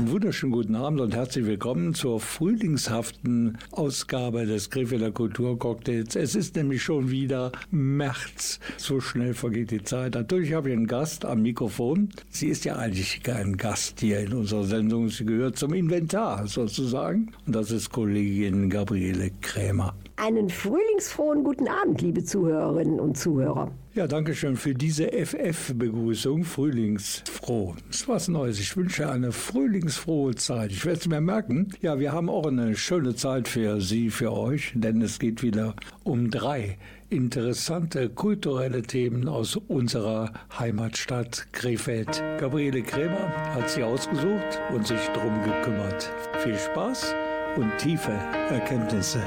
Einen wunderschönen guten Abend und herzlich willkommen zur frühlingshaften Ausgabe des Krefelder Kulturcocktails. Es ist nämlich schon wieder März. So schnell vergeht die Zeit. Natürlich habe ich einen Gast am Mikrofon. Sie ist ja eigentlich kein Gast hier in unserer Sendung. Sie gehört zum Inventar sozusagen. Und das ist Kollegin Gabriele Krämer einen frühlingsfrohen guten Abend, liebe Zuhörerinnen und Zuhörer. Ja, danke schön für diese FF-Begrüßung. Frühlingsfroh. Das ist was Neues. Ich wünsche eine frühlingsfrohe Zeit. Ich werde es mir merken. Ja, wir haben auch eine schöne Zeit für Sie, für euch, denn es geht wieder um drei interessante kulturelle Themen aus unserer Heimatstadt Krefeld. Gabriele Krämer hat sie ausgesucht und sich drum gekümmert. Viel Spaß und tiefe Erkenntnisse.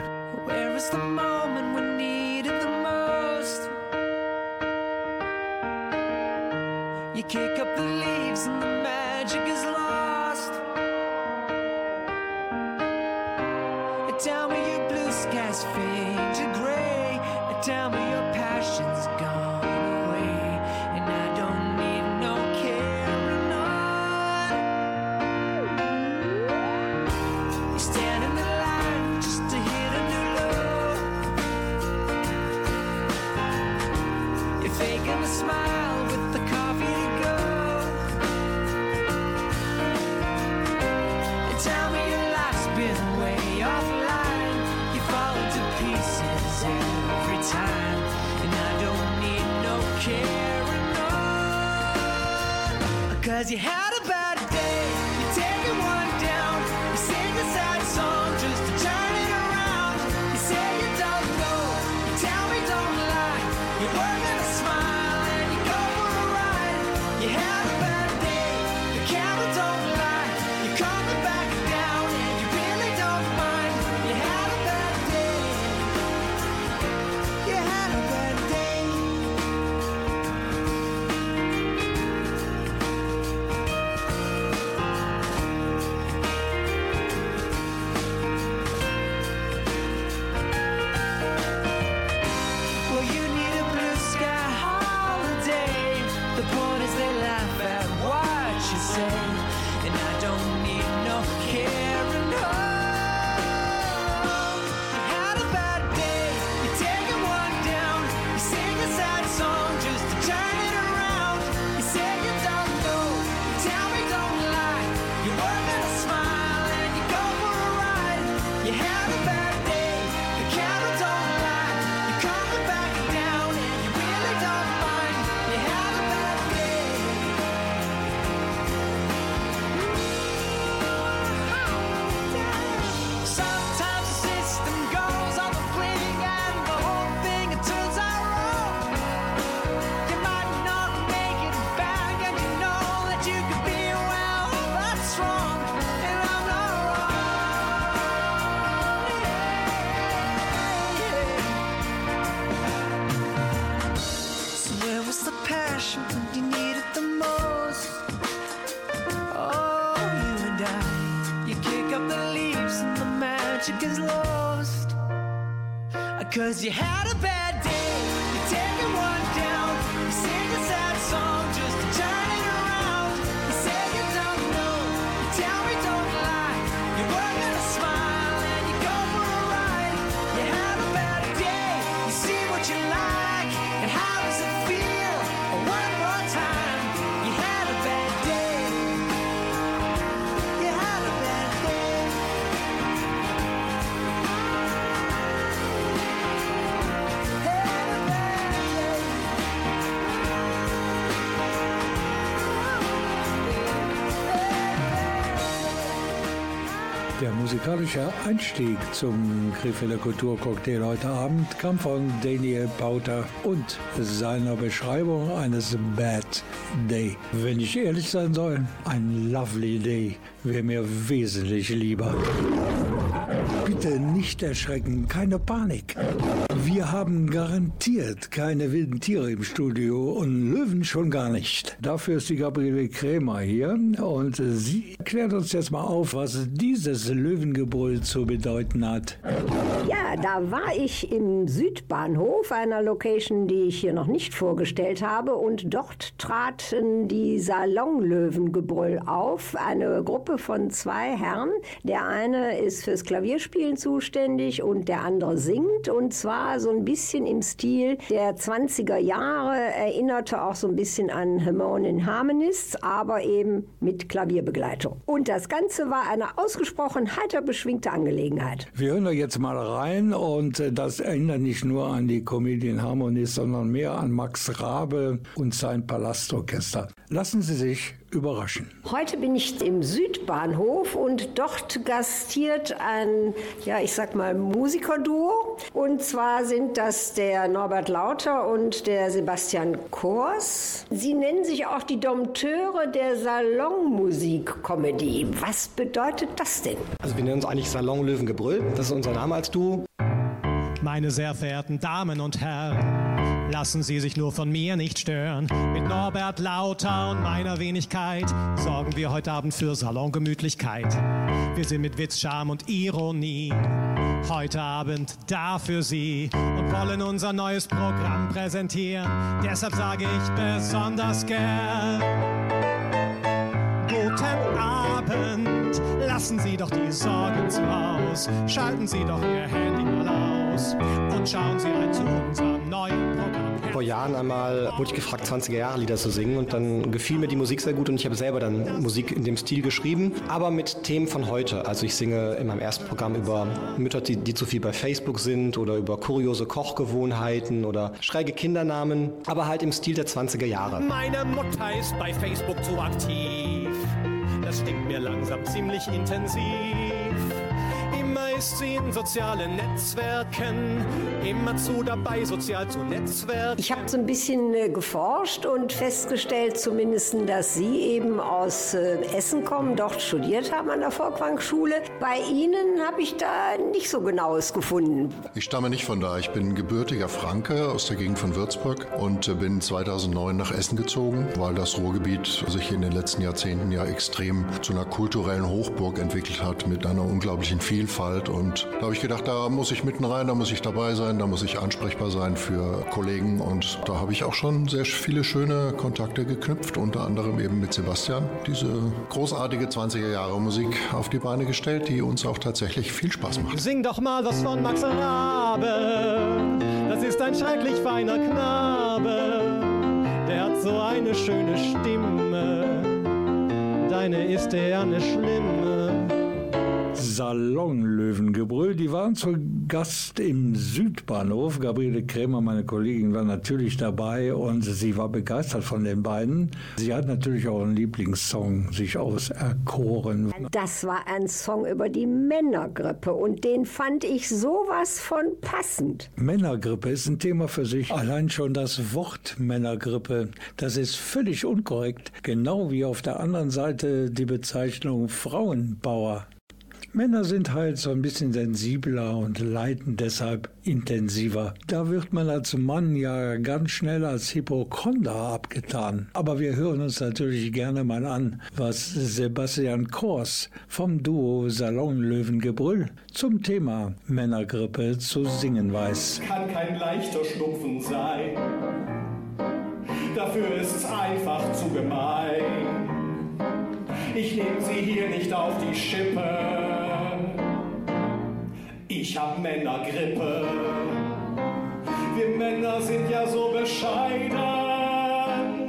Where is the moment we need it the most? You kick you have you have Der musikalische Einstieg zum Krefelder Kulturcocktail heute Abend kam von Daniel Pauter und seiner Beschreibung eines Bad Day. Wenn ich ehrlich sein soll, ein Lovely Day wäre mir wesentlich lieber. Bitte nicht erschrecken, keine Panik. Wir haben garantiert keine wilden Tiere im Studio und Löwen schon gar nicht. Dafür ist die Gabriele Krämer hier und sie klärt uns jetzt mal auf, was dieses Löwengebrüll zu bedeuten hat. Ja, da war ich im Südbahnhof, einer Location, die ich hier noch nicht vorgestellt habe. Und dort traten die Salonlöwengebrüll auf. Eine Gruppe von zwei Herren. Der eine ist fürs Klavierspielen zuständig und der andere singt. Und zwar so ein bisschen im Stil der 20er Jahre. Erinnerte auch so ein bisschen an Harmonian Harmonists, aber eben mit Klavierbegleitung. Und das Ganze war eine ausgesprochen heiter beschwingte Angelegenheit. Wir hören da jetzt mal rein und äh, das erinnert nicht nur an die Comedian Harmonies, sondern mehr an Max Rabe und sein Palastorchester. Lassen Sie sich überraschen. Heute bin ich im Südbahnhof und dort gastiert ein, ja, ich sag mal, Musikerduo. Und zwar sind das der Norbert Lauter und der Sebastian Kors. Sie nennen sich auch die Dompteure der Salonmusik-Comedy. Was bedeutet das denn? Also wir nennen uns eigentlich Salon Löwengebrüll. Das ist unser Name als Duo. Meine sehr verehrten Damen und Herren, lassen Sie sich nur von mir nicht stören. Mit Norbert Lauter und meiner Wenigkeit sorgen wir heute Abend für Salongemütlichkeit. Wir sind mit Witz, Charme und Ironie heute Abend da für Sie und wollen unser neues Programm präsentieren. Deshalb sage ich besonders gern. Guten Abend, lassen Sie doch die Sorgen zu Haus, schalten Sie doch Ihr Handy mal aus und schauen Sie rein zu unserem neuen Jahren einmal wurde ich gefragt, 20er Jahre Lieder zu singen und dann gefiel mir die Musik sehr gut und ich habe selber dann Musik in dem Stil geschrieben, aber mit Themen von heute. Also ich singe in meinem ersten Programm über Mütter, die, die zu viel bei Facebook sind oder über kuriose Kochgewohnheiten oder schräge Kindernamen, aber halt im Stil der 20er Jahre. Meine Mutter ist bei Facebook zu aktiv. Das stinkt mir langsam ziemlich intensiv. Ist sie in sozialen Netzwerken, immerzu dabei, sozial zu Netzwerken. Ich habe so ein bisschen äh, geforscht und festgestellt zumindest, dass Sie eben aus äh, Essen kommen, dort studiert haben an der Volkwang-Schule. Bei Ihnen habe ich da nicht so genaues gefunden. Ich stamme nicht von da. Ich bin gebürtiger Franke aus der Gegend von Würzburg und äh, bin 2009 nach Essen gezogen, weil das Ruhrgebiet sich in den letzten Jahrzehnten ja extrem zu einer kulturellen Hochburg entwickelt hat mit einer unglaublichen Vielfalt. Und da habe ich gedacht, da muss ich mitten rein, da muss ich dabei sein, da muss ich ansprechbar sein für Kollegen. Und da habe ich auch schon sehr viele schöne Kontakte geknüpft, unter anderem eben mit Sebastian. Diese großartige 20er Jahre Musik auf die Beine gestellt, die uns auch tatsächlich viel Spaß macht. Sing doch mal was von Max Rabe. Das ist ein schrecklich feiner Knabe. Der hat so eine schöne Stimme. Deine ist der eine schlimme. Salonlöwengebrüll, die waren zu Gast im Südbahnhof. Gabriele Krämer, meine Kollegin, war natürlich dabei und sie war begeistert von den beiden. Sie hat natürlich auch einen Lieblingssong sich auserkoren. Das war ein Song über die Männergrippe und den fand ich sowas von passend. Männergrippe ist ein Thema für sich. Allein schon das Wort Männergrippe, das ist völlig unkorrekt. Genau wie auf der anderen Seite die Bezeichnung Frauenbauer. Männer sind halt so ein bisschen sensibler und leiden deshalb intensiver. Da wird man als Mann ja ganz schnell als Hypochonder abgetan. Aber wir hören uns natürlich gerne mal an, was Sebastian Kors vom Duo Salonlöwengebrüll zum Thema Männergrippe zu singen weiß. kann kein leichter Schnupfen sein. Dafür ist es einfach zu gemein. Ich nehme sie hier nicht auf die Schippe. Ich hab Männergrippe. Wir Männer sind ja so bescheiden,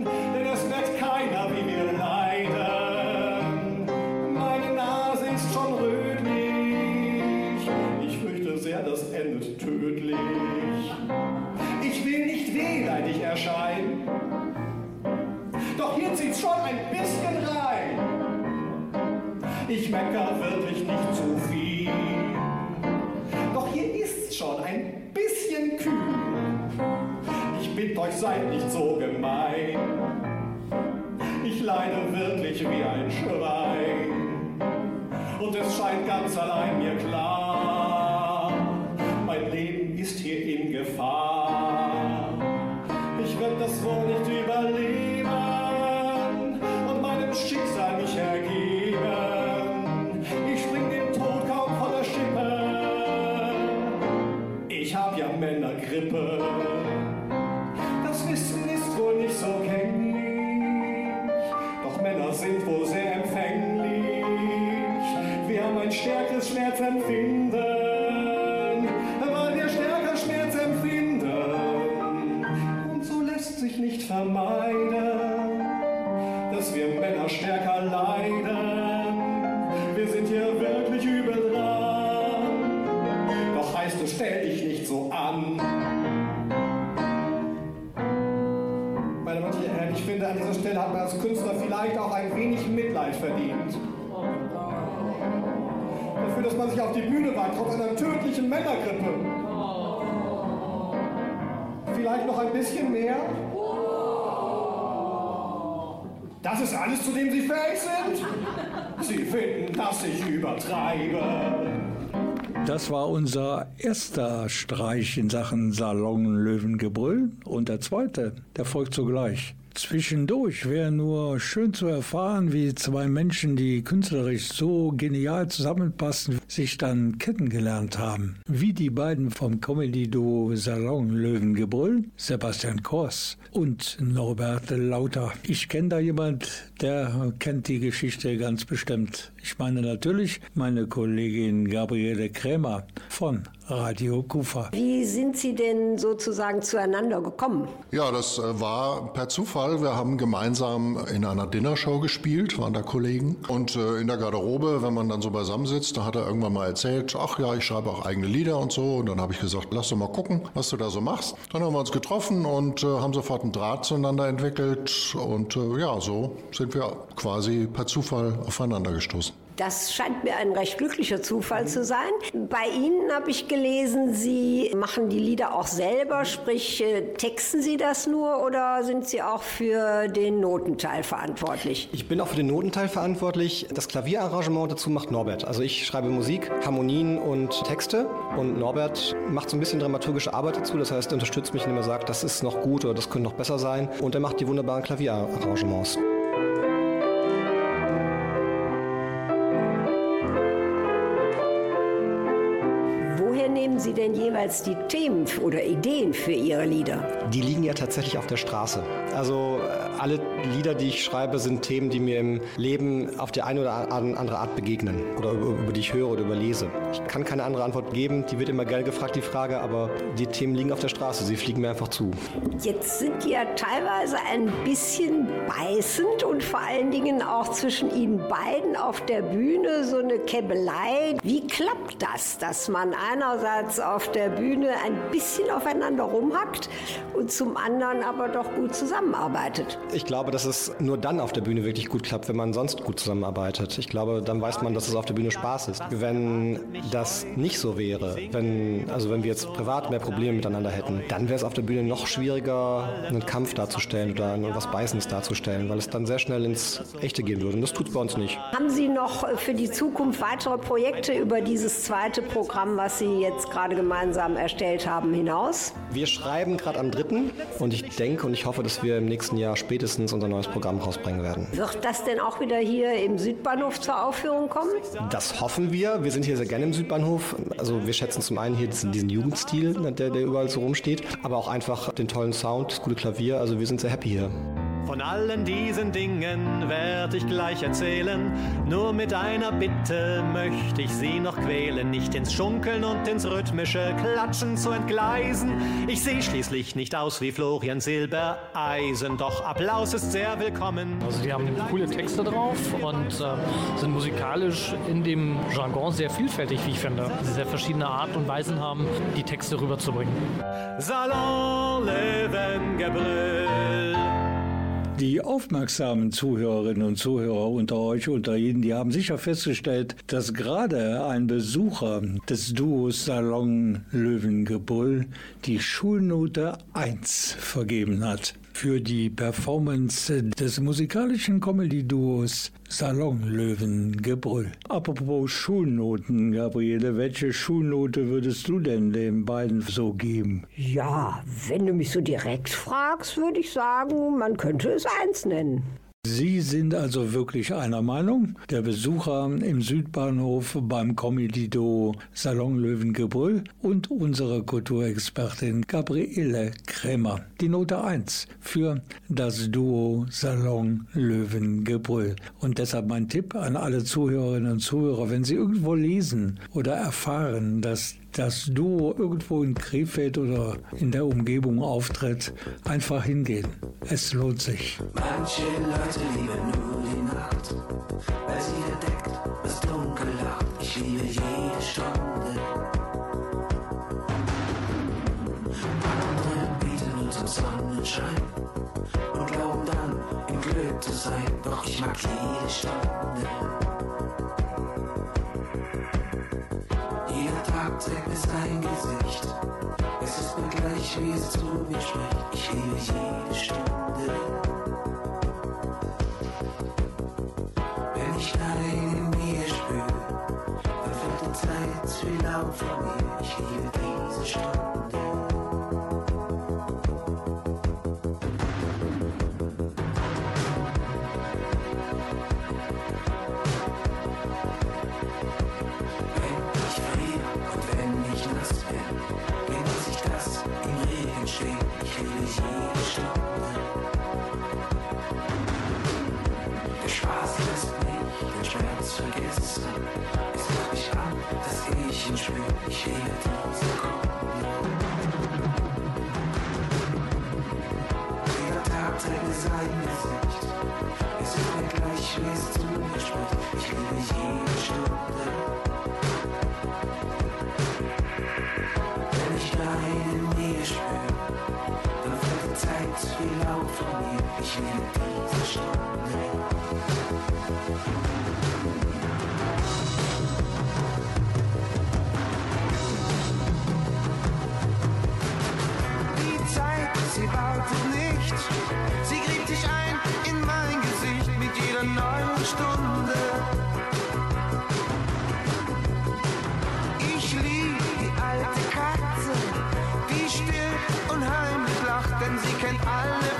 denn es merkt keiner, wie wir leiden. Meine Nase ist schon rötlich. Ich fürchte sehr, das endet tödlich. Ich will nicht wehleidig erscheinen. Doch hier zieht's schon ein bisschen rein. Ich mecker wirklich nicht zu schon ein bisschen kühl. Ich bitt euch, seid nicht so gemein. Ich leide wirklich wie ein Schwein. Und es scheint ganz allein mir klar. So an. Meine und Herren, ich finde, an dieser Stelle hat man als Künstler vielleicht auch ein wenig Mitleid verdient. Dafür, dass man sich auf die Bühne wagt, trotz einer tödlichen Männergrippe. Vielleicht noch ein bisschen mehr? Das ist alles, zu dem Sie fähig sind? Sie finden, dass ich übertreibe. Das war unser erster Streich in Sachen Salonlöwengebrüll und der zweite, der folgt sogleich. Zwischendurch wäre nur schön zu erfahren, wie zwei Menschen, die künstlerisch so genial zusammenpassen, sich dann kennengelernt haben. Wie die beiden vom Comedy-Duo Salon Löwengebrüll, Sebastian Kors und Norbert Lauter. Ich kenne da jemand, der kennt die Geschichte ganz bestimmt. Ich meine natürlich meine Kollegin Gabriele Krämer von Radio Kufa. Wie sind Sie denn sozusagen zueinander gekommen? Ja, das äh, war per Zufall. Wir haben gemeinsam in einer Dinnershow gespielt, waren da Kollegen. Und äh, in der Garderobe, wenn man dann so beisammen sitzt, da hat er irgendwann mal erzählt, ach ja, ich schreibe auch eigene Lieder und so. Und dann habe ich gesagt, lass doch mal gucken, was du da so machst. Dann haben wir uns getroffen und äh, haben sofort einen Draht zueinander entwickelt. Und ja, so sind wir quasi per Zufall aufeinander gestoßen. Das scheint mir ein recht glücklicher Zufall zu sein. Bei Ihnen habe ich gelesen, Sie machen die Lieder auch selber, sprich äh, texten Sie das nur oder sind Sie auch für den Notenteil verantwortlich? Ich bin auch für den Notenteil verantwortlich. Das Klavierarrangement dazu macht Norbert. Also ich schreibe Musik, Harmonien und Texte und Norbert macht so ein bisschen dramaturgische Arbeit dazu. Das heißt, er unterstützt mich, indem er sagt, das ist noch gut oder das könnte noch besser sein. Und er macht die wunderbaren Klavierarrangements. Jeweils die Themen oder Ideen für Ihre Lieder? Die liegen ja tatsächlich auf der Straße. Also äh, alle Lieder, die ich schreibe, sind Themen, die mir im Leben auf die eine oder andere Art begegnen oder über, über die ich höre oder überlese. Ich kann keine andere Antwort geben. Die wird immer geil gefragt, die Frage, aber die Themen liegen auf der Straße. Sie fliegen mir einfach zu. Jetzt sind die ja teilweise ein bisschen beißend und vor allen Dingen auch zwischen Ihnen beiden auf der Bühne so eine Käbelei. Wie klappt das, dass man einerseits auf der Bühne ein bisschen aufeinander rumhackt und zum anderen aber doch gut zusammenarbeitet? Ich glaube, dass es nur dann auf der Bühne wirklich gut klappt, wenn man sonst gut zusammenarbeitet. Ich glaube, dann weiß man, dass es auf der Bühne Spaß ist. Wenn das nicht so wäre, wenn, also wenn wir jetzt privat mehr Probleme miteinander hätten, dann wäre es auf der Bühne noch schwieriger, einen Kampf darzustellen oder was Beißendes darzustellen, weil es dann sehr schnell ins Echte gehen würde. Und das tut es bei uns nicht. Haben Sie noch für die Zukunft weitere Projekte über dieses zweite Programm, was Sie jetzt gerade gemeinsam erstellt haben, hinaus? Wir schreiben gerade am 3. und ich denke und ich hoffe, dass wir im nächsten Jahr spätestens unser neues Programm rausbringen werden. Wird das denn auch wieder hier im Südbahnhof zur Aufführung kommen? Das hoffen wir. Wir sind hier sehr gerne im Südbahnhof. Also wir schätzen zum einen hier diesen, diesen Jugendstil, der, der überall so rumsteht, aber auch einfach den tollen Sound, das gute Klavier. Also wir sind sehr happy hier. Von allen diesen Dingen werd ich gleich erzählen. Nur mit einer Bitte möchte ich Sie noch quälen, nicht ins Schunkeln und ins rhythmische Klatschen zu entgleisen. Ich sehe schließlich nicht aus wie Florian Silbereisen, doch Applaus ist sehr willkommen. Also die haben coole Texte drauf und äh, sind musikalisch in dem Jargon sehr vielfältig, wie ich finde. Die sehr verschiedene Art und Weisen haben, die Texte rüberzubringen. Salon Löwengebrüll. Die aufmerksamen Zuhörerinnen und Zuhörer unter euch, unter Ihnen, die haben sicher festgestellt, dass gerade ein Besucher des Duos Salon Löwengebull die Schulnote 1 vergeben hat für die Performance des musikalischen Comedy-Duos Salonlöwengebrüll. Apropos Schulnoten, Gabriele, welche Schulnote würdest du denn den beiden so geben? Ja, wenn du mich so direkt fragst, würde ich sagen, man könnte es eins nennen. Sie sind also wirklich einer Meinung? Der Besucher im Südbahnhof beim Comedy-Duo Salon Löwengebrüll und unsere Kulturexpertin Gabriele Krämer. Die Note 1 für das Duo Salon Löwengebrüll. Und deshalb mein Tipp an alle Zuhörerinnen und Zuhörer, wenn Sie irgendwo lesen oder erfahren, dass das Duo irgendwo in Krefeld oder in der Umgebung auftritt, einfach hingehen. Es lohnt sich. Manche Leute lieben nur die Nacht, weil sie entdeckt, was dunkel lacht. Ich liebe jede Stunde. Andere bieten uns im Sonnenschein und glauben dann, im Glück zu sein. Doch ich mag jede Stunde. Gleich, wie es zu mir spricht. Ich liebe jede Stunde. Wenn ich dein in mir spüre, dann fällt die Zeit wie Laub von mir. Ich liebe diese Stunde. Regen stehen. Ich liebe jede Stunde. Der Spaß lässt mich den Schmerz vergessen. Es macht mich an, dass ich ihn spüre. Ich liebe diese Sekunde. Jeder Tag trägt sein Gesicht. Es ist mir gleich, wie es zu mir spricht. Ich liebe jede Stunde. Sie wartet nicht. Sie gräbt sich ein in mein Gesicht mit jeder neuen Stunde. Ich liebe die alte Katze, die still und heimlich denn sie kennt alle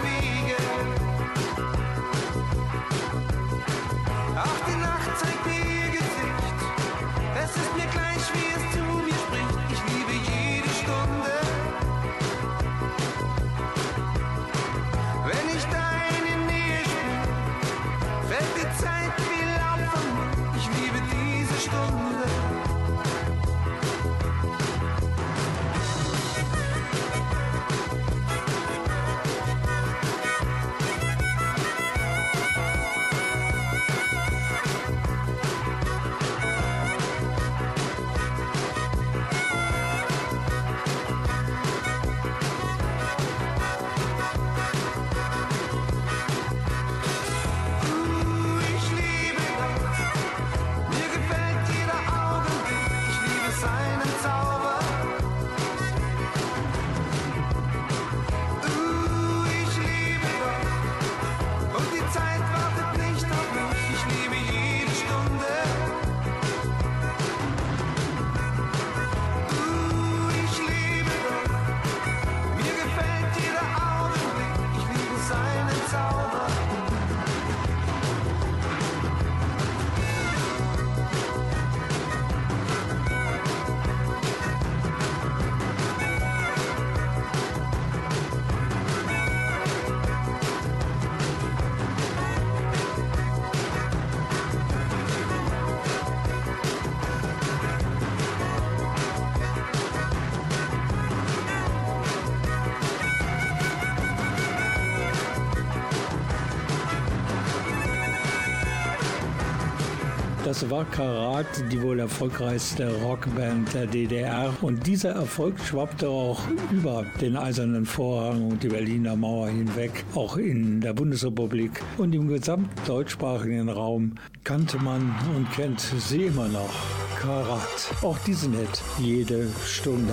Das war Karat, die wohl erfolgreichste Rockband der DDR. Und dieser Erfolg schwappte auch über den Eisernen Vorhang und die Berliner Mauer hinweg, auch in der Bundesrepublik und im gesamten deutschsprachigen Raum kannte man und kennt sie immer noch. Karat. Auch diesen Hit jede Stunde.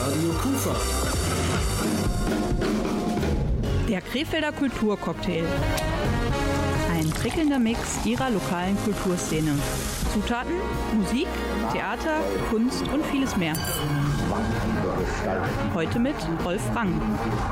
Radio Kufa. Der Krefelder Kulturcocktail. Prickelnder Mix ihrer lokalen Kulturszene. Zutaten, Musik, Theater, Kunst und vieles mehr. Heute mit Rolf Rang.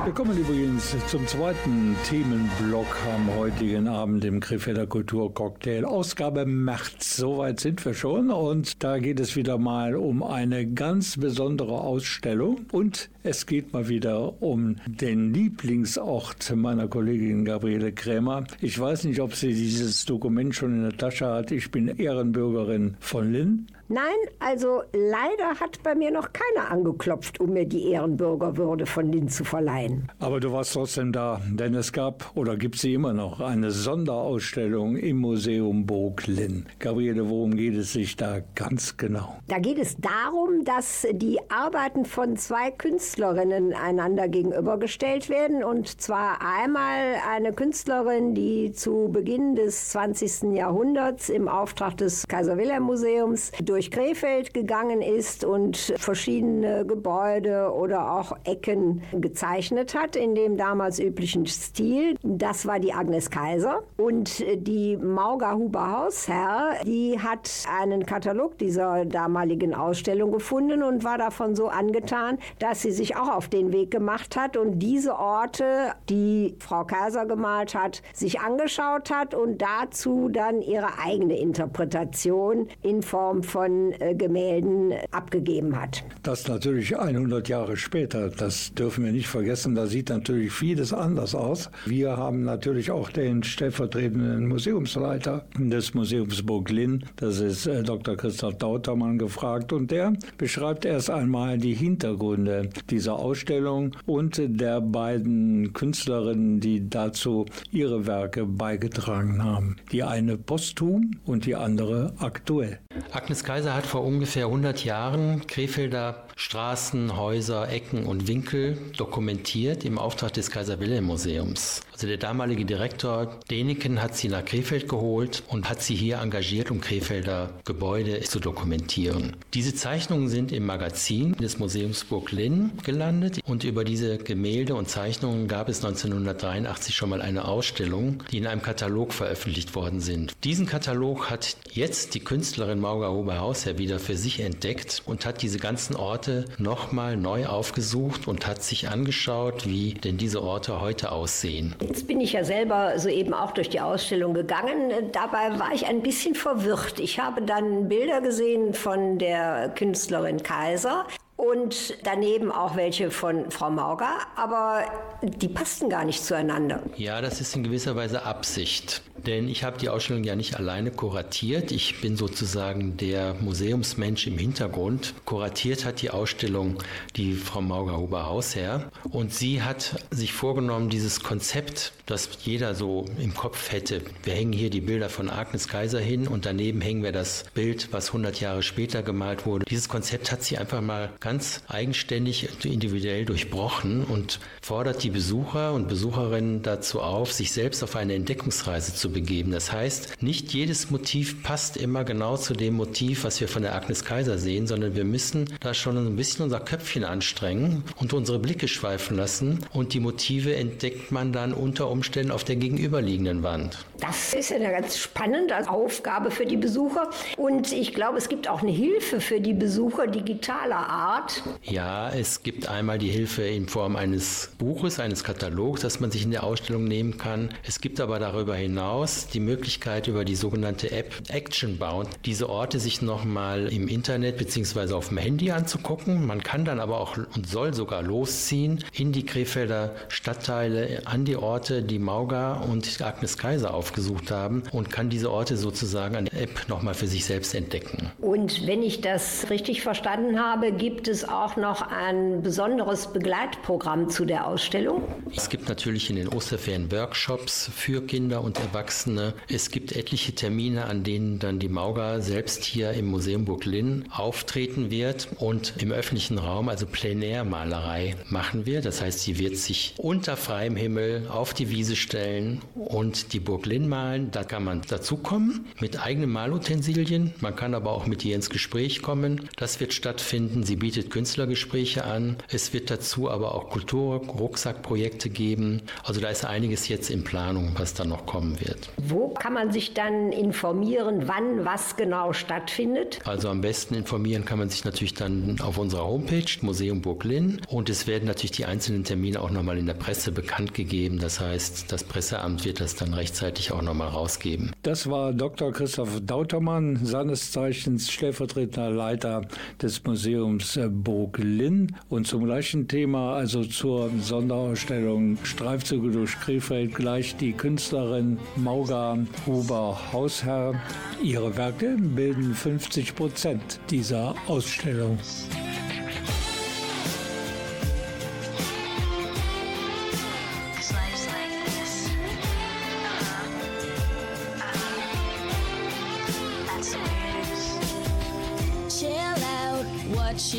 Wir kommen übrigens zum zweiten Themenblock am heutigen Abend im Krefelder Kulturcocktail. Ausgabe März. Soweit sind wir schon. Und da geht es wieder mal um eine ganz besondere Ausstellung. Und es geht mal wieder um den Lieblingsort meiner Kollegin Gabriele Krämer. Ich weiß nicht, ob sie dieses Dokument schon in der Tasche hat. Ich bin Ehrenbürgerin von Linn. Nein, also leider hat bei mir noch keiner angeklopft, um mir die Ehrenbürgerwürde von Linn zu verleihen. Aber du warst trotzdem da, denn es gab oder gibt sie immer noch eine Sonderausstellung im Museum Burg Linn. Gabriele, worum geht es sich da ganz genau? Da geht es darum, dass die Arbeiten von zwei Künstlerinnen einander gegenübergestellt werden. Und zwar einmal eine Künstlerin, die zu Beginn des 20. Jahrhunderts im Auftrag des Kaiser Wilhelm Museums durch durch Krefeld gegangen ist und verschiedene Gebäude oder auch Ecken gezeichnet hat in dem damals üblichen Stil. Das war die Agnes Kaiser. Und die Mauger Huber Hausherr, die hat einen Katalog dieser damaligen Ausstellung gefunden und war davon so angetan, dass sie sich auch auf den Weg gemacht hat und diese Orte, die Frau Kaiser gemalt hat, sich angeschaut hat und dazu dann ihre eigene Interpretation in Form von von äh, Gemälden abgegeben hat. Das natürlich 100 Jahre später, das dürfen wir nicht vergessen, da sieht natürlich vieles anders aus. Wir haben natürlich auch den stellvertretenden Museumsleiter des Museums Burglin, das ist äh, Dr. Christoph Dautermann, gefragt und der beschreibt erst einmal die Hintergründe dieser Ausstellung und der beiden Künstlerinnen, die dazu ihre Werke beigetragen haben. Die eine posthum und die andere aktuell. Agnes Kaiser Kaiser hat vor ungefähr 100 Jahren Krefelder Straßen, Häuser, Ecken und Winkel dokumentiert im Auftrag des Kaiser Wilhelm Museums. Also der damalige Direktor Däniken hat sie nach Krefeld geholt und hat sie hier engagiert, um Krefelder Gebäude zu dokumentieren. Diese Zeichnungen sind im Magazin des Museums Burg Linn gelandet und über diese Gemälde und Zeichnungen gab es 1983 schon mal eine Ausstellung, die in einem Katalog veröffentlicht worden sind. Diesen Katalog hat jetzt die Künstlerin Mauga Oberhaus wieder für sich entdeckt und hat diese ganzen Orte nochmal neu aufgesucht und hat sich angeschaut, wie denn diese Orte heute aussehen. Jetzt bin ich ja selber soeben auch durch die Ausstellung gegangen. Dabei war ich ein bisschen verwirrt. Ich habe dann Bilder gesehen von der Künstlerin Kaiser und daneben auch welche von Frau Mauger, aber die passten gar nicht zueinander. Ja, das ist in gewisser Weise Absicht. Denn ich habe die Ausstellung ja nicht alleine kuratiert. Ich bin sozusagen der Museumsmensch im Hintergrund. Kuratiert hat die Ausstellung die Frau Mauger-Huber Hausherr. Und sie hat sich vorgenommen, dieses Konzept, das jeder so im Kopf hätte. Wir hängen hier die Bilder von Agnes Kaiser hin und daneben hängen wir das Bild, was 100 Jahre später gemalt wurde. Dieses Konzept hat sie einfach mal ganz eigenständig, individuell durchbrochen und fordert die Besucher und Besucherinnen dazu auf, sich selbst auf eine Entdeckungsreise zu begeben. Das heißt, nicht jedes Motiv passt immer genau zu dem Motiv, was wir von der Agnes Kaiser sehen, sondern wir müssen da schon ein bisschen unser Köpfchen anstrengen und unsere Blicke schweifen lassen und die Motive entdeckt man dann unter Umständen auf der gegenüberliegenden Wand. Das ist eine ganz spannende Aufgabe für die Besucher und ich glaube, es gibt auch eine Hilfe für die Besucher digitaler Art. Ja, es gibt einmal die Hilfe in Form eines Buches, eines Katalogs, das man sich in der Ausstellung nehmen kann. Es gibt aber darüber hinaus die Möglichkeit über die sogenannte App Actionbound diese Orte sich nochmal im Internet bzw. auf dem Handy anzugucken. Man kann dann aber auch und soll sogar losziehen in die Krefelder Stadtteile, an die Orte, die Mauga und Agnes Kaiser aufgenommen aufgesucht haben und kann diese Orte sozusagen an der App nochmal für sich selbst entdecken. Und wenn ich das richtig verstanden habe, gibt es auch noch ein besonderes Begleitprogramm zu der Ausstellung? Es gibt natürlich in den Osterferien Workshops für Kinder und Erwachsene. Es gibt etliche Termine, an denen dann die Mauga selbst hier im Museum Burg Linn auftreten wird und im öffentlichen Raum, also Plenärmalerei machen wir. Das heißt, sie wird sich unter freiem Himmel auf die Wiese stellen und die Burg Linn malen. Da kann man dazukommen mit eigenen Malutensilien. Man kann aber auch mit ihr ins Gespräch kommen. Das wird stattfinden. Sie bietet Künstlergespräche an. Es wird dazu aber auch Kultur-Rucksackprojekte geben. Also da ist einiges jetzt in Planung, was da noch kommen wird. Wo kann man sich dann informieren, wann was genau stattfindet? Also am besten informieren kann man sich natürlich dann auf unserer Homepage Museum Burg Linn und es werden natürlich die einzelnen Termine auch nochmal in der Presse bekannt gegeben. Das heißt, das Presseamt wird das dann rechtzeitig auch nochmal rausgeben. Das war Dr. Christoph Dautermann, seines Zeichens stellvertretender Leiter des Museums Burg Linn und zum gleichen Thema, also zur Sonderausstellung Streifzüge durch Krefeld, gleich die Künstlerin Mauga Huber-Hausherr. Ihre Werke bilden 50 Prozent dieser Ausstellung.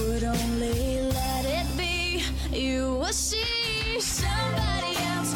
You could only let it be, you will see somebody else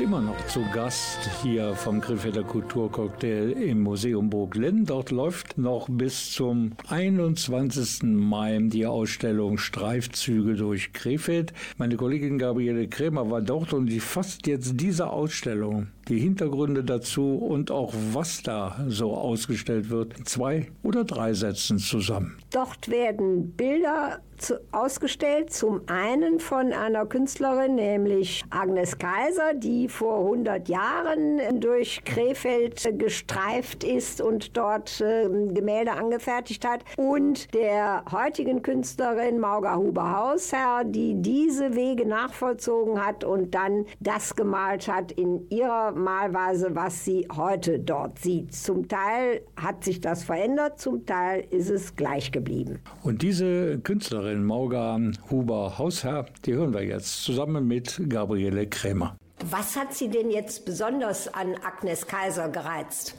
immer noch zu Gast hier vom Krefelder Kulturcocktail im Museum Burglin. Dort läuft noch bis zum 21. Mai die Ausstellung Streifzüge durch Krefeld. Meine Kollegin Gabriele Krämer war dort und die fasst jetzt diese Ausstellung, die Hintergründe dazu und auch was da so ausgestellt wird, zwei oder drei Sätzen zusammen. Dort werden Bilder zu, ausgestellt. Zum einen von einer Künstlerin, nämlich Agnes Kaiser, die vor 100 Jahren durch Krefeld gestreift ist und dort äh, Gemälde angefertigt hat. Und der heutigen Künstlerin Mauga Huber-Hausherr, die diese Wege nachvollzogen hat und dann das gemalt hat in ihrer Malweise, was sie heute dort sieht. Zum Teil hat sich das verändert, zum Teil ist es gleich geblieben. Und diese Künstlerin Maugan Huber Hausherr, die hören wir jetzt zusammen mit Gabriele Krämer. Was hat Sie denn jetzt besonders an Agnes Kaiser gereizt?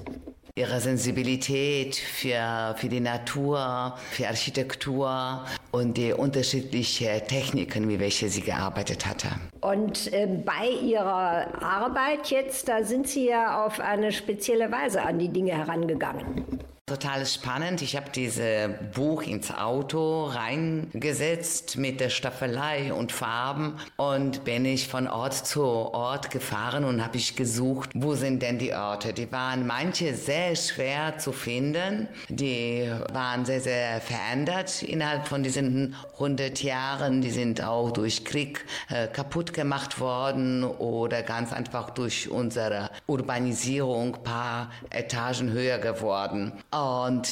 Ihre Sensibilität für, für die Natur, für Architektur und die unterschiedlichen Techniken, wie welche sie gearbeitet hatte. Und äh, bei Ihrer Arbeit jetzt, da sind Sie ja auf eine spezielle Weise an die Dinge herangegangen. Total spannend. Ich habe dieses Buch ins Auto reingesetzt mit der Staffelei und Farben und bin ich von Ort zu Ort gefahren und habe ich gesucht, wo sind denn die Orte. Die waren manche sehr schwer zu finden. Die waren sehr, sehr verändert innerhalb von diesen 100 Jahren. Die sind auch durch Krieg äh, kaputt gemacht worden oder ganz einfach durch unsere Urbanisierung paar Etagen höher geworden.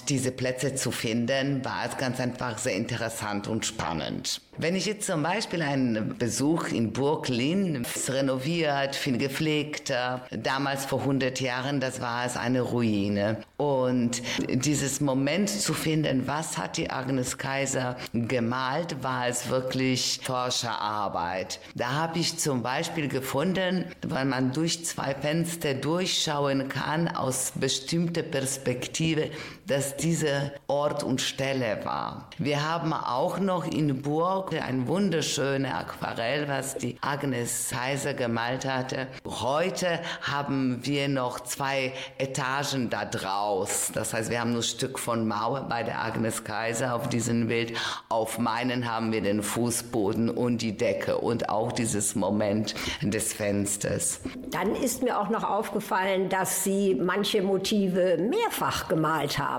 Diese Plätze zu finden, war es ganz einfach sehr interessant und spannend. Wenn ich jetzt zum Beispiel einen Besuch in Burg Linn, renoviert, viel gepflegt, damals vor 100 Jahren, das war es eine Ruine. Und dieses Moment zu finden, was hat die Agnes Kaiser gemalt, war es wirklich Forscherarbeit. Da habe ich zum Beispiel gefunden, weil man durch zwei Fenster durchschauen kann aus bestimmter Perspektive, dass diese Ort und Stelle war. Wir haben auch noch in Burg ein wunderschönes Aquarell, was die Agnes Kaiser gemalt hatte. Heute haben wir noch zwei Etagen da draus. Das heißt, wir haben nur ein Stück von Mauer bei der Agnes Kaiser auf diesem Bild. Auf meinen haben wir den Fußboden und die Decke und auch dieses Moment des Fensters. Dann ist mir auch noch aufgefallen, dass Sie manche Motive mehrfach gemalt haben.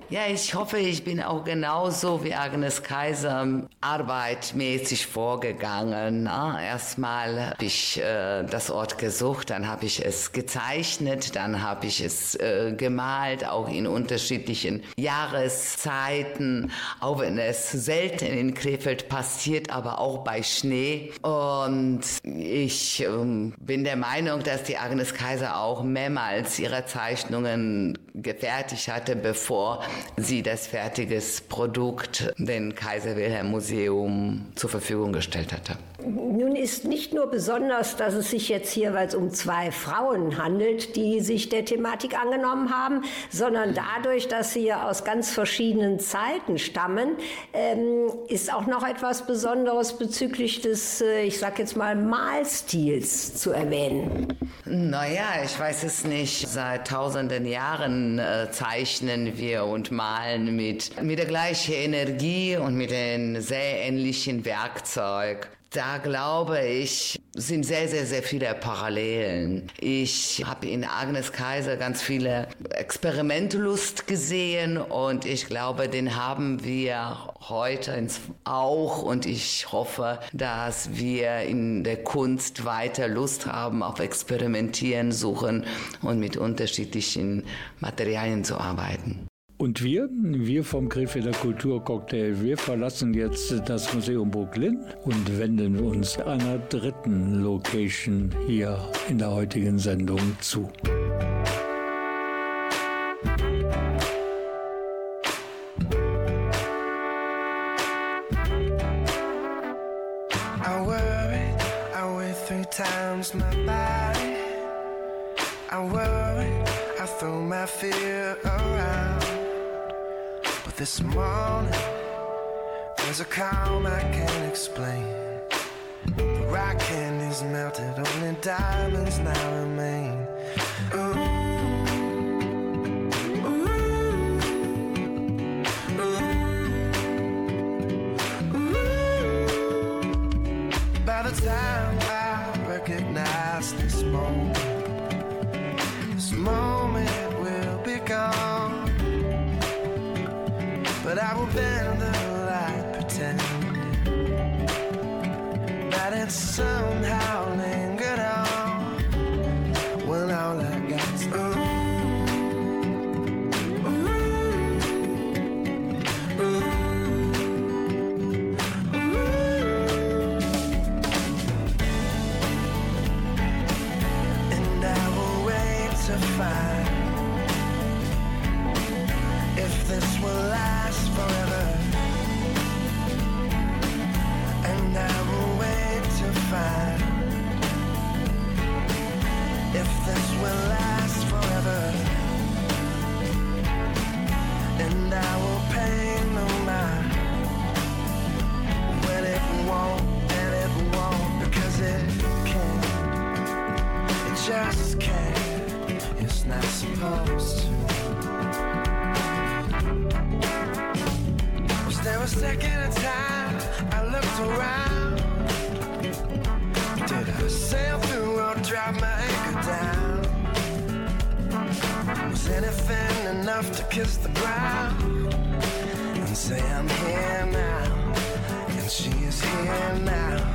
Ja, ich hoffe, ich bin auch genauso wie Agnes Kaiser arbeitmäßig vorgegangen. Erstmal habe ich äh, das Ort gesucht, dann habe ich es gezeichnet, dann habe ich es äh, gemalt, auch in unterschiedlichen Jahreszeiten, auch wenn es selten in Krefeld passiert, aber auch bei Schnee. Und ich ähm, bin der Meinung, dass die Agnes Kaiser auch mehrmals ihre Zeichnungen gefertigt hatte, bevor sie das fertiges Produkt den Kaiser Wilhelm Museum zur Verfügung gestellt hatte. Nun ist nicht nur besonders, dass es sich jetzt hier, weil es um zwei Frauen handelt, die sich der Thematik angenommen haben, sondern dadurch, dass sie ja aus ganz verschiedenen Zeiten stammen, ähm, ist auch noch etwas Besonderes bezüglich des, äh, ich sag jetzt mal, Malstils zu erwähnen. Naja, ich weiß es nicht. Seit tausenden Jahren äh, zeichnen wir und malen mit, mit der gleichen Energie und mit den sehr ähnlichen Werkzeug. Da glaube ich, sind sehr, sehr, sehr viele Parallelen. Ich habe in Agnes Kaiser ganz viele Experimentlust gesehen und ich glaube, den haben wir heute auch und ich hoffe, dass wir in der Kunst weiter Lust haben auf Experimentieren, Suchen und mit unterschiedlichen Materialien zu arbeiten. Und wir, wir vom Krefelder Kulturcocktail, wir verlassen jetzt das Museum Brooklyn und wenden uns einer dritten Location hier in der heutigen Sendung zu. Times my body. I worry, I throw my fear around. This morning, there's a calm I can't explain. The rock candy's melted, only diamonds now remain. Ooh. By the time I recognize this moment, this moment But I will bend the light, pretending that it's somehow not supposed to. Was there a second of time I looked around? Did I sail through or drop my anchor down? Was anything enough to kiss the ground and say I'm here now, and she is here now?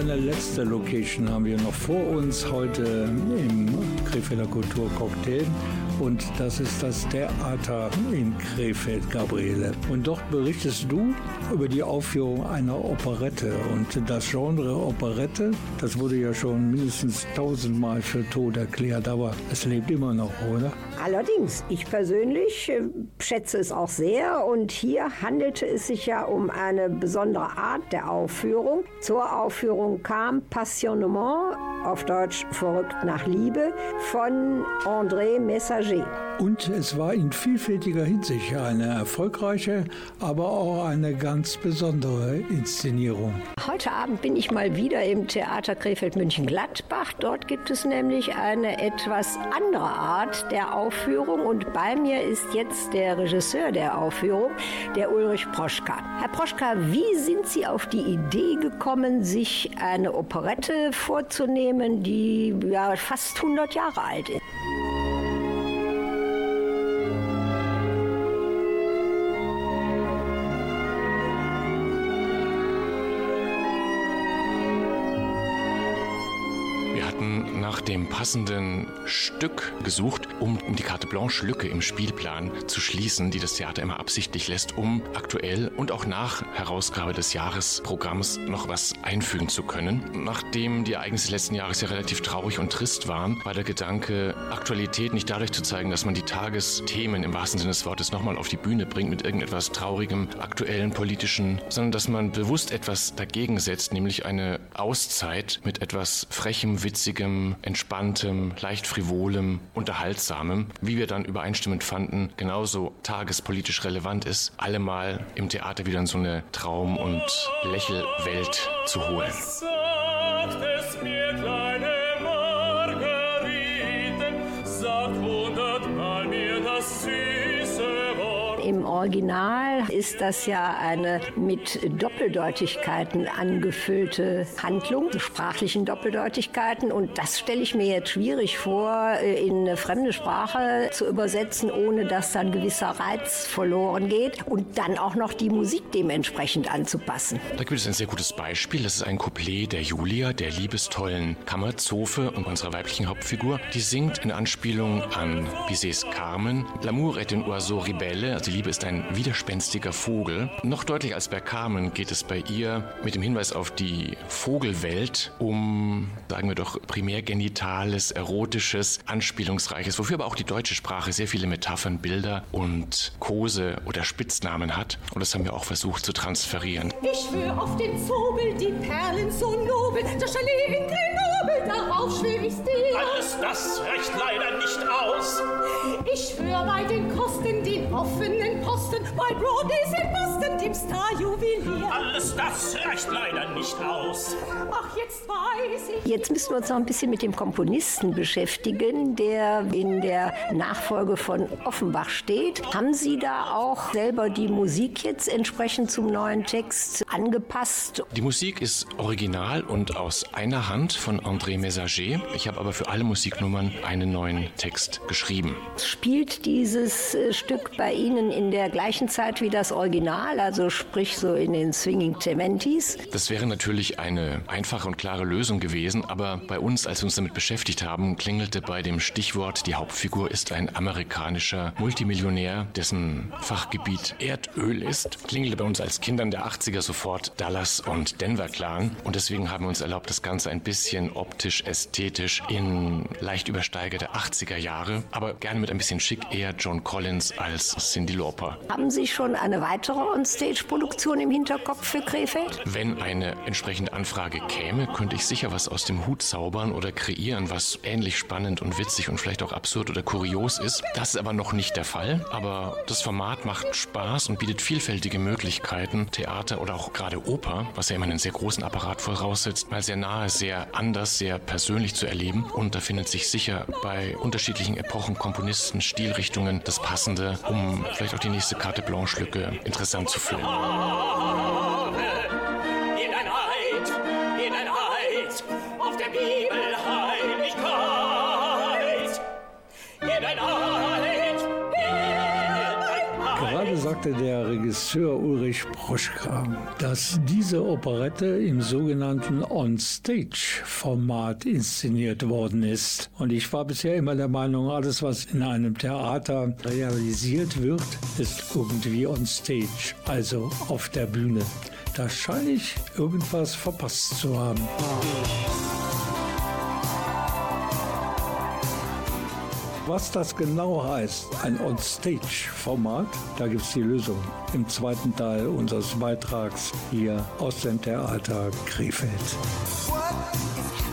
Eine letzte Location haben wir noch vor uns heute im Krefelder Kulturcocktail. Und das ist das Theater in Krefeld, Gabriele. Und dort berichtest du über die Aufführung einer Operette. Und das Genre Operette, das wurde ja schon mindestens tausendmal für tot erklärt, aber es lebt immer noch, oder? Allerdings, ich persönlich äh, schätze es auch sehr und hier handelte es sich ja um eine besondere Art der Aufführung. Zur Aufführung kam Passionnement, auf Deutsch Verrückt nach Liebe, von André Messager. Und es war in vielfältiger Hinsicht eine erfolgreiche, aber auch eine ganz besondere Inszenierung. Heute Abend bin ich mal wieder im Theater Krefeld München-Gladbach. Dort gibt es nämlich eine etwas andere Art der Aufführung und bei mir ist jetzt der Regisseur der Aufführung, der Ulrich Proschka. Herr Proschka, wie sind Sie auf die Idee gekommen, sich eine Operette vorzunehmen, die ja fast 100 Jahre alt ist? Dem passenden Stück gesucht, um, die Carte Blanche Lücke im Spielplan zu schließen, die das Theater immer absichtlich lässt, um aktuell und auch nach Herausgabe des Jahresprogramms noch was einfügen zu können. Nachdem die Ereignisse letzten Jahres ja relativ traurig und trist waren, war der Gedanke, Aktualität nicht dadurch zu zeigen, dass man die Tagesthemen im wahrsten Sinne des Wortes nochmal auf die Bühne bringt mit irgendetwas traurigem, aktuellen, politischen, sondern dass man bewusst etwas dagegen setzt, nämlich eine Auszeit mit etwas frechem, witzigem, entspanntem, leicht frivolem, unterhaltsamem, wie wir dann übereinstimmend fanden, genauso tagespolitisch relevant ist, allemal im Theater wieder in so eine Traum- und Lächelwelt zu holen. Sagt es mir, kleine Im Original ist das ja eine mit Doppeldeutigkeiten angefüllte Handlung, sprachlichen Doppeldeutigkeiten. Und das stelle ich mir jetzt schwierig vor, in eine fremde Sprache zu übersetzen, ohne dass dann gewisser Reiz verloren geht und dann auch noch die Musik dementsprechend anzupassen. Da gibt es ein sehr gutes Beispiel. Das ist ein Couplet der Julia, der liebestollen Kammerzofe und unserer weiblichen Hauptfigur. Die singt in Anspielung an Bizets Carmen L'amour est un oiseau rebelle, also Liebe ist ein widerspenstiger Vogel. Noch deutlicher als bei Carmen geht es bei ihr mit dem Hinweis auf die Vogelwelt um, sagen wir doch, primärgenitales, erotisches, anspielungsreiches, wofür aber auch die deutsche Sprache sehr viele Metaphern, Bilder und Kose oder Spitznamen hat. Und das haben wir auch versucht zu transferieren. Ich schwör auf den Zobel, die Perlen so nobel, das Chalet in Grenoble, darauf schwör ich dir. Alles das reicht leider nicht aus. Ich schwör bei den Kosten, den offenen Posten, bei Broadways in Boston, dem Star-Juwelier. Alles das reicht leider nicht aus. Ach, jetzt weiß ich. Jetzt müssen wir uns noch ein bisschen mit dem Komponisten beschäftigen, der in der Nachfolge von Offenbach steht. Haben Sie da auch selber die Musik jetzt entsprechend zum neuen Text angepasst? Die Musik ist original und aus einer Hand von André Messager. Ich habe aber für alle Musiknummern einen neuen Text geschrieben. Spielt dieses äh, Stück bei Ihnen in der gleichen Zeit wie das Original, also sprich so in den Swinging Cementis? Das wäre natürlich eine einfache und klare Lösung gewesen, aber bei uns, als wir uns damit beschäftigt haben, klingelte bei dem Stichwort, die Hauptfigur ist ein amerikanischer Multimillionär, dessen Fachgebiet Erdöl ist, klingelte bei uns als Kindern der 80er sofort Dallas und Denver Clan und deswegen haben wir uns erlaubt, das Ganze ein bisschen optisch, ästhetisch in leicht übersteigerte 80er Jahre, aber gerne mit ein bisschen schick eher John Collins als Cindy Lauper. Haben Sie schon eine weitere On-Stage-Produktion im Hinterkopf für Krefeld? Wenn eine entsprechende Anfrage käme, könnte ich sicher was aus dem Hut zaubern oder kreieren, was ähnlich spannend und witzig und vielleicht auch absurd oder kurios ist. Das ist aber noch nicht der Fall. Aber das Format macht Spaß und bietet vielfältige Möglichkeiten, Theater oder auch gerade Oper, was ja immer einen sehr großen Apparat voraussetzt, mal sehr nahe, sehr anders, sehr persönlich zu erleben. Und da findet sich sicher bei unterschiedlichen Epochen, Komponisten, Stilrichtungen das Passende, um vielleicht auch die nächste Carte Blanche-Lücke interessant zu füllen. Auf der Bibel Gerade sagte der Regisseur Ulrich Proschka, dass diese Operette im sogenannten On-Stage-Format inszeniert worden ist. Und ich war bisher immer der Meinung, alles, was in einem Theater realisiert wird, ist irgendwie on-stage, also auf der Bühne. Da scheine ich irgendwas verpasst zu haben. Was das genau heißt, ein On-Stage-Format, da gibt es die Lösung im zweiten Teil unseres Beitrags hier aus dem Theater Krefeld. Something's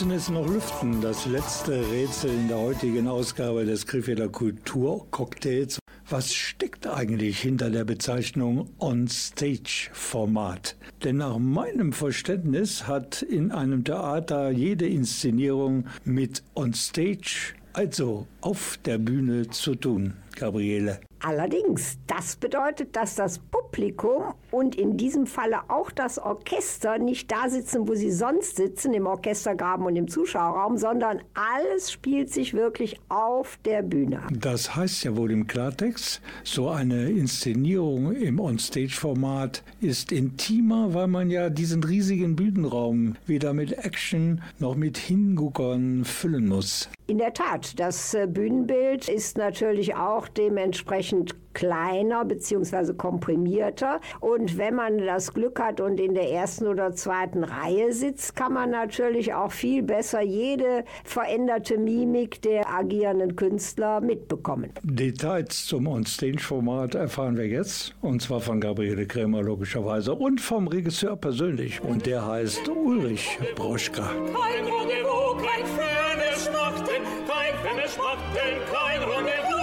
müssen es noch lüften, das letzte Rätsel in der heutigen Ausgabe des Krefelder Kulturcocktails. Was steckt eigentlich hinter der Bezeichnung On-Stage-Format? Denn nach meinem Verständnis hat in einem Theater jede Inszenierung mit On-Stage, also auf der Bühne, zu tun. Gabriele. Allerdings, das bedeutet, dass das Publikum und in diesem Falle auch das Orchester nicht da sitzen, wo sie sonst sitzen, im Orchestergraben und im Zuschauerraum, sondern alles spielt sich wirklich auf der Bühne. Das heißt ja wohl im Klartext, so eine Inszenierung im On-Stage-Format ist intimer, weil man ja diesen riesigen Bühnenraum weder mit Action noch mit Hinguckern füllen muss. In der Tat, das äh, Bühnenbild ist natürlich auch dementsprechend kleiner bzw. komprimierter. Und wenn man das Glück hat und in der ersten oder zweiten Reihe sitzt, kann man natürlich auch viel besser jede veränderte Mimik der agierenden Künstler mitbekommen. Details zum On-Stage-Format erfahren wir jetzt. Und zwar von Gabriele Krämer logischerweise und vom Regisseur persönlich. Und der heißt Ulrich Broschka. Kein Rendezvous, kein fernes Schmachten, kein fernes Schmachten, kein Rendezvous.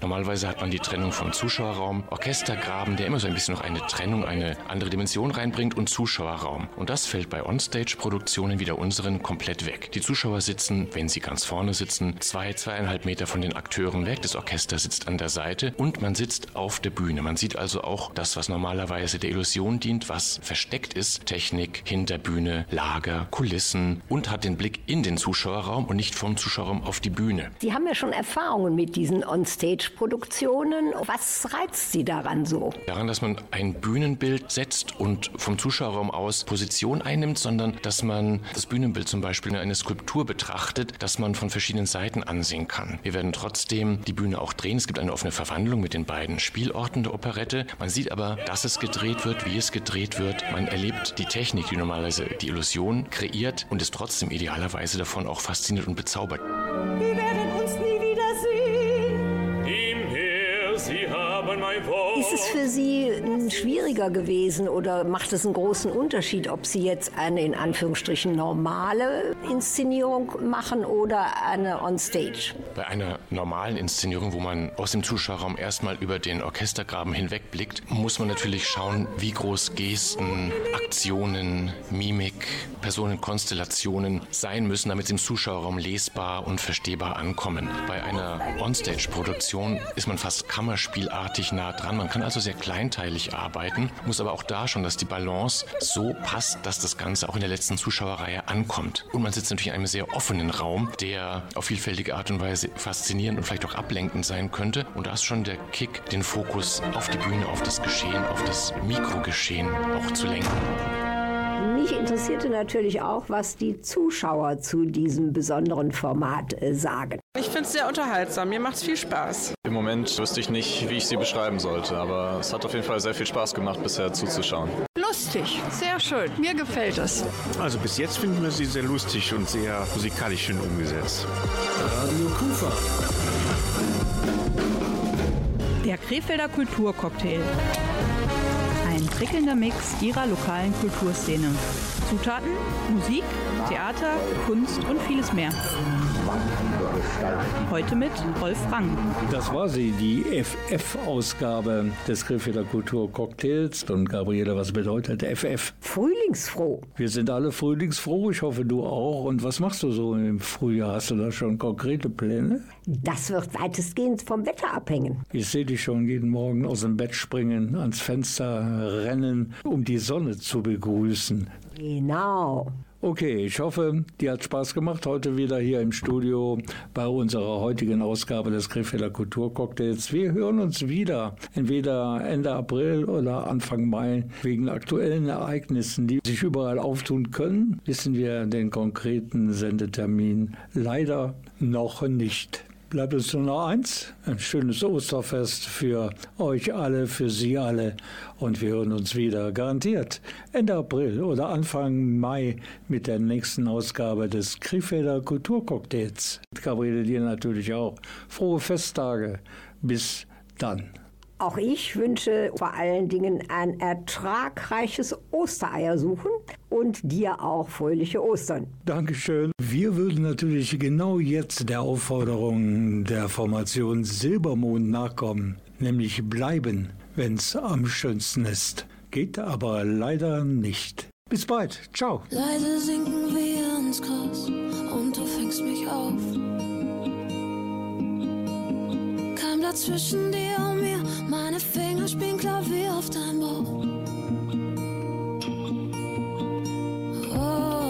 Normalerweise hat man die Trennung von Zuschauerraum, Orchestergraben, der immer so ein bisschen noch eine Trennung, eine andere Dimension reinbringt und Zuschauerraum. Und das fällt bei Onstage-Produktionen wie der unseren komplett weg. Die Zuschauer sitzen, wenn sie ganz vorne sitzen, zwei, zweieinhalb Meter von den Akteuren weg. Das Orchester sitzt an der Seite und man sitzt auf der Bühne. Man sieht also auch das, was normalerweise der Illusion dient, was versteckt ist. Technik, Hinterbühne, Lager, Kulissen und hat den Blick in den Zuschauerraum und nicht vom Zuschauerraum auf die Bühne. Sie haben ja schon Erfahrungen mit diesen On-Stage-Produktionen. Was reizt Sie daran so? Daran, dass man ein Bühnenbild setzt und vom Zuschauerraum aus Position einnimmt, sondern dass man das Bühnenbild zum Beispiel in eine Skulptur betrachtet, das man von verschiedenen Seiten ansehen kann. Wir werden trotzdem die Bühne auch drehen. Es gibt eine offene Verwandlung mit den beiden Spielorten der Operette. Man sieht aber, dass es gedreht wird, wie es gedreht wird. Man erlebt die Technik, die normalerweise die Illusion kreiert und ist trotzdem idealerweise davon auch fasziniert und bezaubert. Wir Ist es für Sie m, schwieriger gewesen oder macht es einen großen Unterschied, ob Sie jetzt eine in Anführungsstrichen normale Inszenierung machen oder eine on-stage? Bei einer normalen Inszenierung, wo man aus dem Zuschauerraum erstmal über den Orchestergraben hinwegblickt, muss man natürlich schauen, wie groß Gesten, Aktionen, Mimik, Personenkonstellationen sein müssen, damit sie im Zuschauerraum lesbar und verstehbar ankommen. Bei einer Onstage-Produktion ist man fast kammerspielartig nah dran. Man kann also sehr kleinteilig arbeiten, muss aber auch da schon, dass die Balance so passt, dass das Ganze auch in der letzten Zuschauerreihe ankommt. Und man sitzt natürlich in einem sehr offenen Raum, der auf vielfältige Art und Weise faszinierend und vielleicht auch ablenkend sein könnte. Und da ist schon der Kick, den Fokus auf die Bühne, auf das Geschehen, auf das Mikrogeschehen auch zu lenken. Mich interessierte natürlich auch, was die Zuschauer zu diesem besonderen Format äh, sagen. Ich finde es sehr unterhaltsam. Mir macht es viel Spaß. Im Moment wüsste ich nicht, wie ich sie beschreiben sollte, aber es hat auf jeden Fall sehr viel Spaß gemacht, bisher zuzuschauen. Lustig, sehr schön. Mir gefällt es. Also bis jetzt finden wir sie sehr lustig und sehr musikalisch schön umgesetzt. Radio Kufa. Der Krefelder Kulturcocktail. Prickelnder Mix ihrer lokalen Kulturszene. Zutaten, Musik, Theater, Kunst und vieles mehr. Heute mit Rolf Rang. Das war sie, die FF-Ausgabe des Krefelder Kulturcocktails. Und Gabriele, was bedeutet FF? Frühlingsfroh. Wir sind alle frühlingsfroh, ich hoffe du auch. Und was machst du so im Frühjahr? Hast du da schon konkrete Pläne? Das wird weitestgehend vom Wetter abhängen. Ich sehe dich schon jeden Morgen aus dem Bett springen, ans Fenster rennen, um die Sonne zu begrüßen. Genau. Okay, ich hoffe, dir hat Spaß gemacht heute wieder hier im Studio bei unserer heutigen Ausgabe des Krefelder Kulturcocktails. Wir hören uns wieder, entweder Ende April oder Anfang Mai. Wegen aktuellen Ereignissen, die sich überall auftun können, wissen wir den konkreten Sendetermin leider noch nicht. Bleibt uns nur noch eins, ein schönes Osterfest für euch alle, für Sie alle. Und wir hören uns wieder, garantiert, Ende April oder Anfang Mai mit der nächsten Ausgabe des Krefelder Kulturcocktails. Gabriele, dir natürlich auch. Frohe Festtage. Bis dann. Auch ich wünsche vor allen Dingen ein ertragreiches Ostereiersuchen und dir auch fröhliche Ostern. Dankeschön. Wir würden natürlich genau jetzt der Aufforderung der Formation Silbermond nachkommen, nämlich bleiben, wenn es am schönsten ist. Geht aber leider nicht. Bis bald. Ciao. Leise sinken wir ins Gras und du fängst mich auf. Kein dazwischen dir um meine Finger spielen Klavier auf deinem Bauch. Oh.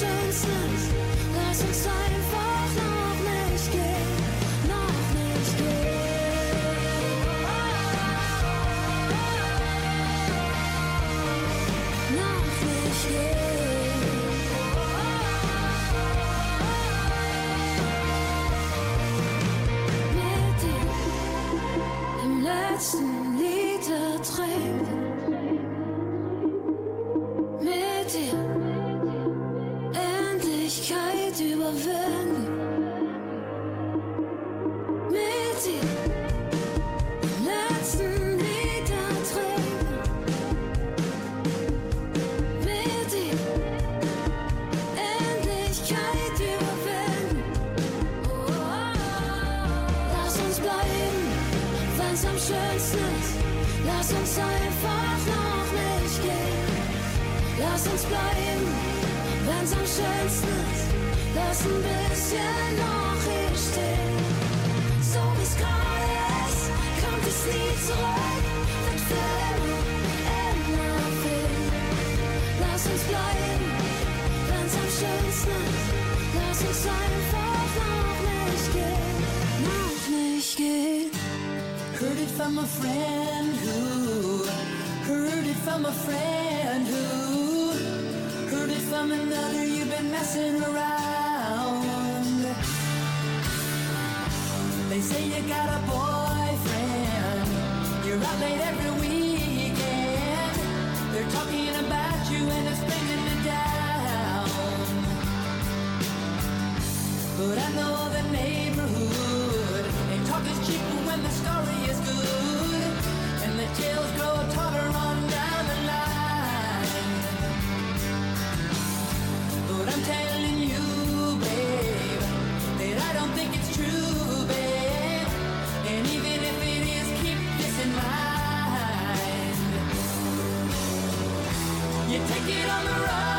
senseless, lost inside and far. But I know the neighborhood. They talk is cheap when the story is good. And the tales grow taller on down the line. But I'm telling you, babe, that I don't think it's true, babe. And even if it is, keep this in mind. You take it on the road.